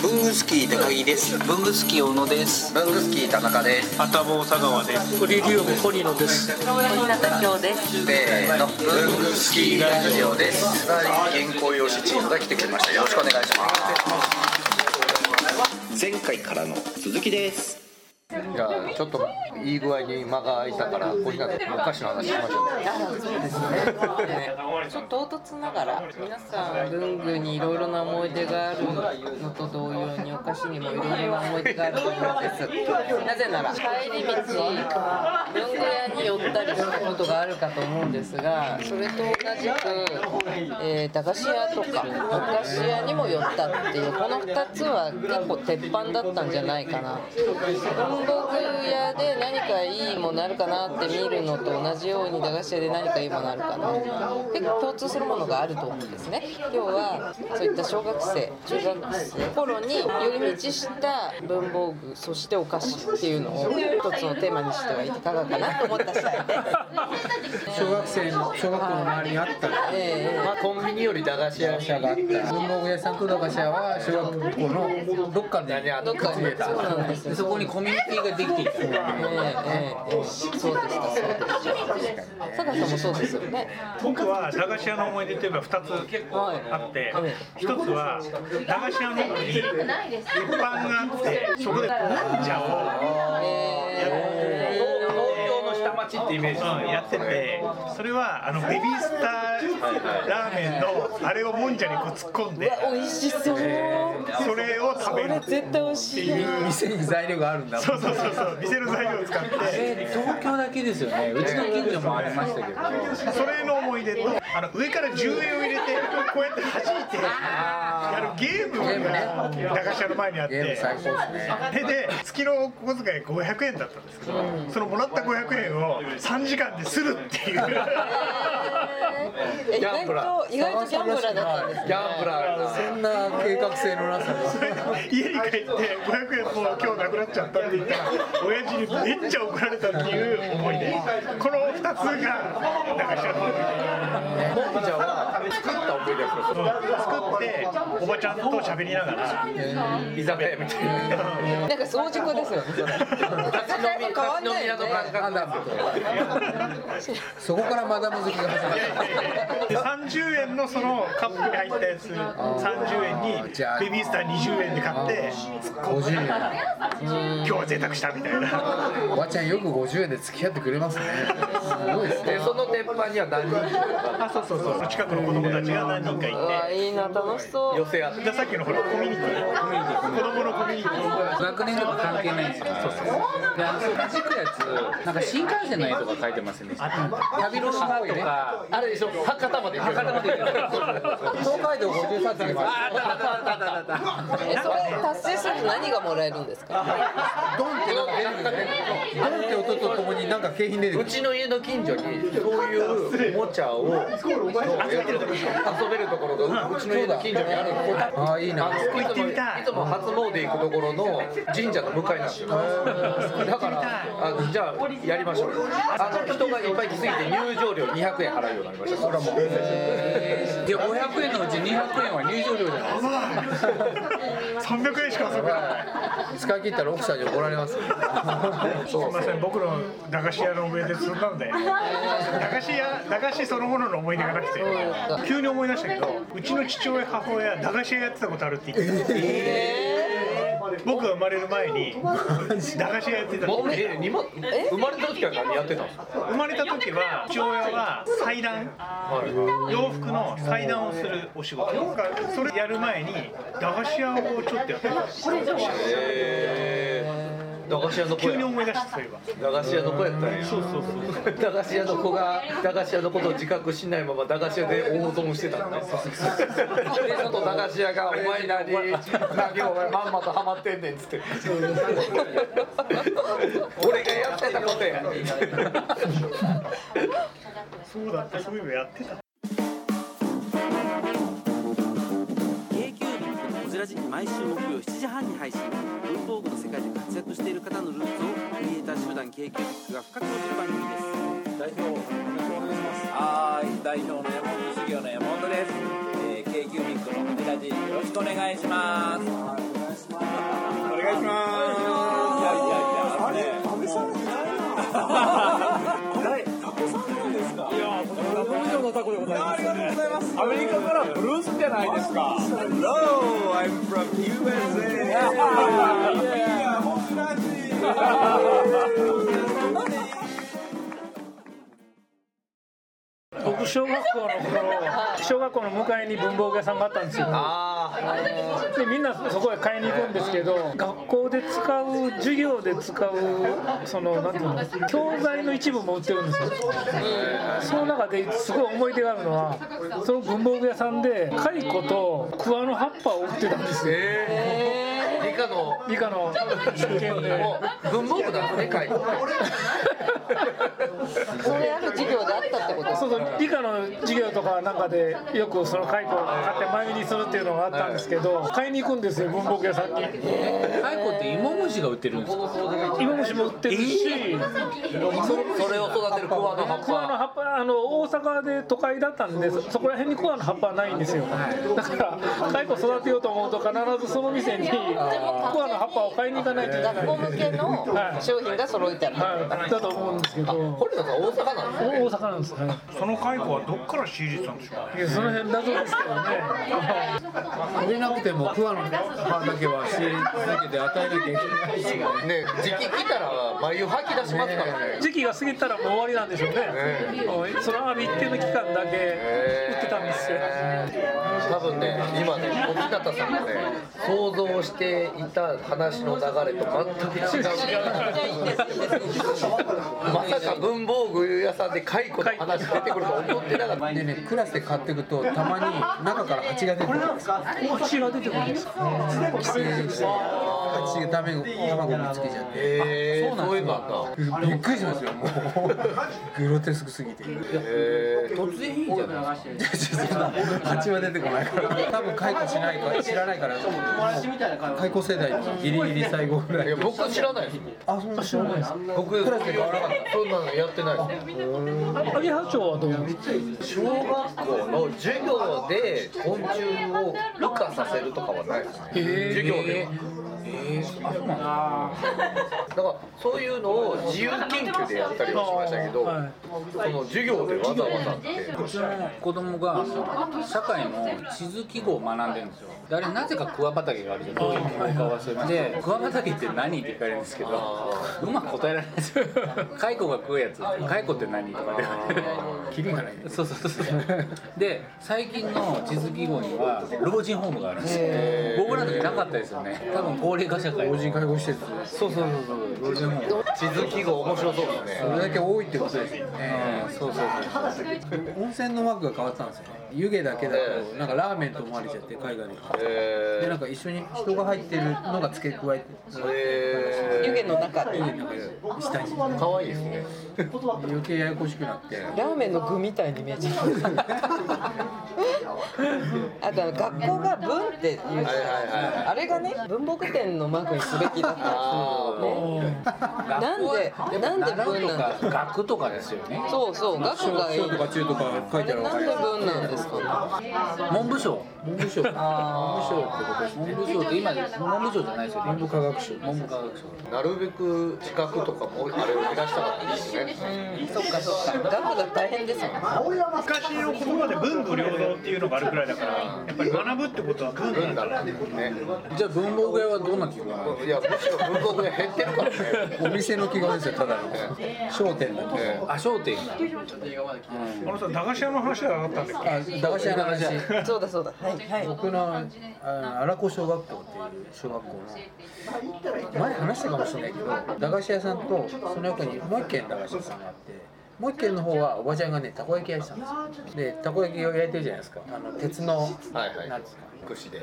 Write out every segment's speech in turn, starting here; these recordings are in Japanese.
ブングスキー高木です。ブングスキー小野です。ブングスキー田中です。アタボ佐川です。フリリウム堀野です。小日向京です。せーの。ブングスキーラジオです。原稿用紙チームが来てくれました。よろしくお願いします。前回からの続きですじゃあちょっといい具合に間が空いたから小日向お菓子の話しましょう。そうですねちょっと唐突ながら皆さん文具にいろいろな思い出があるのと同様にお菓子にもいろいろな思い出があると思うんです。なぜなら帰り道文具屋に寄ったりしたことがあるかと思うんですがそれと同じく、えー駄菓子屋とかお菓子屋にも寄ったっていうこの2つは結構鉄板だったんじゃないかな。文房具屋で何かいいものあるかなって見るのと同じように駄菓子屋で何かいいものあるかな結構共通するものがあると思うんですね。今日はそういった小学生中学生頃に寄り道した文房具そしてお菓子っていうのを一つのテーマにしてはいかがかなと思った次第で。小学生の小学校の周りにあった。ええまあコンビニより駄菓子屋があった。文房具屋さんと駄菓子屋は小学校のどっかでどっかにそうなんですよそこにコミュニティができていたええええ。そうでしたそうでした佐賀さんもそうですよね。僕は駄菓子屋の思い出といえば二つあって一つは駄菓子屋の中に一般があってそこでもんじゃを。ええ東京の下町ってイメージうんやっててそれはあのベビースターラーメンのあれをもんじゃにこう突っ込んで美味しそう。それを食べる。絶対美味しい。店に材料があるんだ。そうそうそうそう店の材料を使って。えー東京だけですよね。うちの近所もありましたけど。それの思い出とあの上から10円を入れてこうやって弾いてやるゲームが駄菓子屋の前にあって。それで月のお小遣い500円だったんですけど、そのもらった500円を3時間でするっていう。え意外と意外とギャンブラーだったんですねギャンブラー。そんな計画性のなさが家に帰って500円もう今日なくなっちゃったって言ったら親父にめっちゃ怒られたっていう思い出この2つが駄菓子屋の思い出もんじゃは作った思い出作っておばちゃんと喋りながら。居酒屋みたいななんか早熟ですよ。ねそれ立ち飲み立ち飲み屋の感覚なんですよそこからマダム好きが始まっで30 円のそのカップに入ったやつ30円にベビースター20円で買ってた50円。今日は贅沢したみたいな。おばちゃんよく50円で付き合ってくれますね。すごいですね。でその鉄板には何人あそうそうそう。近くの子供たちが。何人かいて。いいな楽しそう。寄せ合って。でさっきのほらコミュニティ。コミュニティ。子供のコミュニティ学年とか関係ないんですよそうそうであのやつなんか新幹線の絵とか描いてますよね。旅の島とかあれでしょ博多まで博多まで東海道50冊にあったあったあった。あったあったえそれ達成すると何がもらえるんですか？ドンってなんか出てくる。ドンって音とともになんか景品出てくる。うちの家の近所にそういうおもちゃを遊べるところがうちの家の近所にある。んですよああい。い。ない。つもい。つも初詣行くところの神社の向かい。なんですよだからあのじゃあやりましょうよあの人がい。っぱい。来すぎて入場料200円払うようになりましたそれはもうで500円のうち200円は入場料じゃない。ですか300円しか遊べない。使い。切ったら奥さんに怒られますよすみません僕の駄菓子屋の思い。出そんなので駄菓子屋駄菓子そのものの思い出がなくて。急に思い出したけどうちの父親母親駄菓子屋やってたことあるって言ってた。僕が生まれる前に駄菓子屋やってたもうえ生まれた時から何やってたんですか？生まれた時は父親は裁断。洋服の裁断をするお仕事。それやる前に駄菓子屋をちょっとやってた。へー駄菓子屋の子や急に思い出したそういえば駄菓子屋の子やったんやそうそう。そう駄菓子屋の子が駄菓子屋のことを自覚しないまま駄菓子屋で大損してたんだでちょっと駄菓子屋が「お前何何お前まんまとハマってんねん」っつって俺がやってたことやそうだったそういえばやってたビックのこじらじ毎週木曜7時半に配信文房具の世界で活躍している方のルーツをクリエイター集団 k q ビックが深く落ちる番組です代表よろしくお願いしますはい代表の山本修行の山本です、えー、k q ミックのこじらじよろしくお願いしますお願いしますいやいやいやあれ試されてないタコさんなんですかいやダブル以上のタコでございますありがとうございますアメリカからブルースじゃないですかロー I'm from USA yeah, もつら僕小学校の頃小学校の向かいに文房具屋さんがあったんですよでみんなそこへ買いに行くんですけど学校で使う授業で使うそのなんていうの教材の一部も売ってるんですよ。その中ですごい思い出があるのはその文房具屋さんで蚕と桑の葉っぱを売ってたんですよ。理科の。理科の実験で。もう文房具だね書いてそれある授業であったってこと？ですそうそう理科の授業とかなんかでよくその蚕を買って前見にするっていうのがあったんですけど買いに行くんですよ文房具屋さんに。蚕って芋虫が売ってるんですか？芋虫も売ってるし、それを育てる桑の葉っ桑のぱ葉っぱあの大阪で都会だったんでそそこら辺に桑の葉っぱはないんですよ。だから蚕育てようと思うと必ずその店に桑の葉っぱを買いに行かないといけない。学校向けの商品が揃えてある。はい、だと思うんですけど。堀田さん大阪なんですね。大阪なんです、はい。その蚕はどっから仕入れてたんでしょういやその辺謎ですけどね。売れなくても桑の葉だけは仕入れ続けて与えなきゃいけないですよね。ね時期来たら眉吐き出しますからね。時期が過ぎたらもう終わりなんでしょうね、うんそのある一定の期間だけ売ってたんですよ、多分ね今ね小日向さんがね想像していた話の流れと全く違うまさか文房具屋さんで蚕の話出てくると思ってなかったでねクラスで買っていくとたまに中から蜂が出てくるんですよ蜂が出てくるんですか？蜂が卵卵見つけちゃって。えー、そういうのあった。びっくりしますよもう。グロテスクすぎて。えー、突然いいじゃないですか蜂は出てこないから。多分解雇しないから知らないから。解雇世代のギリギリ最後ぐらい。僕知らないです。あそんな知らないです僕クラスで買わなかった。そんなのやってない。ですアゲハチョウはどうなんですか小学校の授業で昆虫を羽化させるとかはないですね。授業では。えー、あそうなんだ。だからそういうのを自由研究でやったりはしましたけど、はい。その授業でわざわざって。うちの子供が社会の地図記号を学んでるんですよ。であれなぜか桑畑があるじゃん。どうい。う記号か忘れましたで桑畑って何って聞かれるんですけどうまく答えられないですよ。蚕が食うやつ。蚕って何とかで。キリがない。そうそうそうそう。で最近の地図記号には老人ホームがあるんですよ。僕らの時なかったですよね。多分高齢化社会老人介護施設そうそうそうそう老人ホーム地図記号面白そうですねそれだけ多いってことですよね。そうそうそう。温泉のマークが変わったんですよね。湯気だけだとなんかラーメンと思われちゃって海外に。えでなんか一緒に人が入ってるのが付け加えて。え湯気の中で湯気の中で下に。ー、かわいいですね余計ややこしくなって。ラーメンの具みたいに見えちゃう あと学校が文っていですかあれがね文房具店のマークにすべきだったね。なんでなんで文なんだか学とかですよね。そうそう学がいい小とか中とか書いてあるなんで文なんですか？ね文部省。文部省。文部省ってことですね。文部省って今文部省じゃないですよ。文部科学省。文部科学省。なるべく資格とかもあれを減らしたかったですね。そっかそっか。学が大変ですもん昔の言葉で文武両道っていうのがあるくらいだからやっぱり学ぶってことは文文なんだだったんですね。じゃあ文房具屋はどんな記号なの？いやむしろ文房具が減ってるからね。お店の記号ですよただの。商店。だけ。えあ商店。あのさ駄菓子屋の話はあったんだっけ？あ駄菓子屋の話。そうだそうだ。はいはい。僕の荒子小学校っていう小学校の。前話したかもしれないけど駄菓子屋さんとその横にもう一軒駄菓子屋さんがあってもう一軒の方はおばちゃんがねたこ焼き屋したんです。よでたこ焼きを焼いてるじゃないですか。あの鉄の、はいはい。なんですか串で。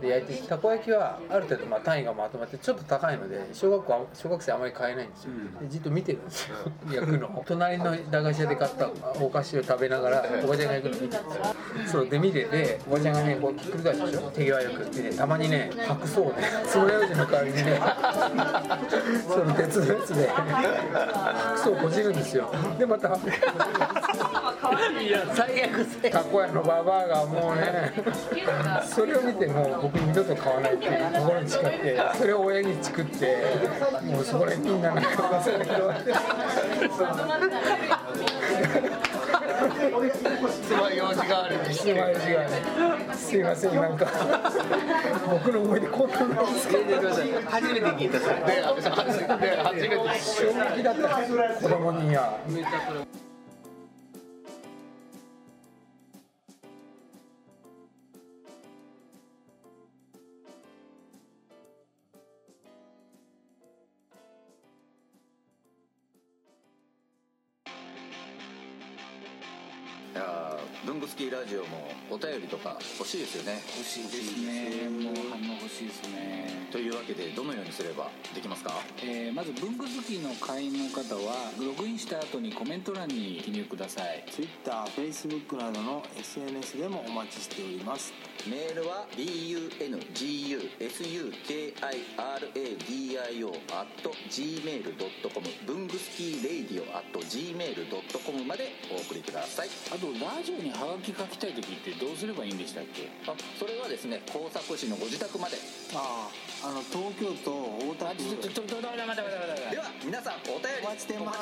で焼いてたこ焼きはある程度まあ単位がまとまってちょっと高いので小学校小学生あまり買えないんですよ、でじっと見てるんですよ。焼くの。隣の駄菓子屋で買ったお菓子を食べながらおばちゃんが焼くの。見てるんですよそうで見てておばちゃんがねこうひっくり返すでしょ。手際よく。でねたまにね白草をね爪楊枝の代わりにね その鉄のやつで。白草をこじるんですよ。でまた最悪せタコ屋のババアがもうねそれを見てもう僕二度と買わないっていうところに誓ってそれを親に作ってもうそこでみんななんか忘れてるわけつまよう。じ代わりにすまい字がねすいませんなんか僕の思い出こんなんなんですけど。初めて聞いたそれ。で初めて初めて衝撃だった。子供には文具スキーラジオもお便りとか欲しいですよね。欲しいですね。もう反応欲しいですね。というわけでどのようにすればできますか？えーまず文具好きの会員の方はログインした後にコメント欄に記入ください。TwitterFacebook などの SNS でもお待ちしております。メールは bungusukiradio.gmail.com 文具スキーレイディオ .gmail.com までお送りください。あとラジオにハガキ書きたい時ってどうすればいいんでしたっけ？あそれはですね工作士のご自宅まで。あああの東京都大田区。では皆さんお便り。お待ちしてま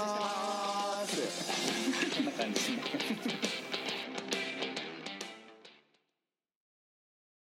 す。こんな感じ。ですね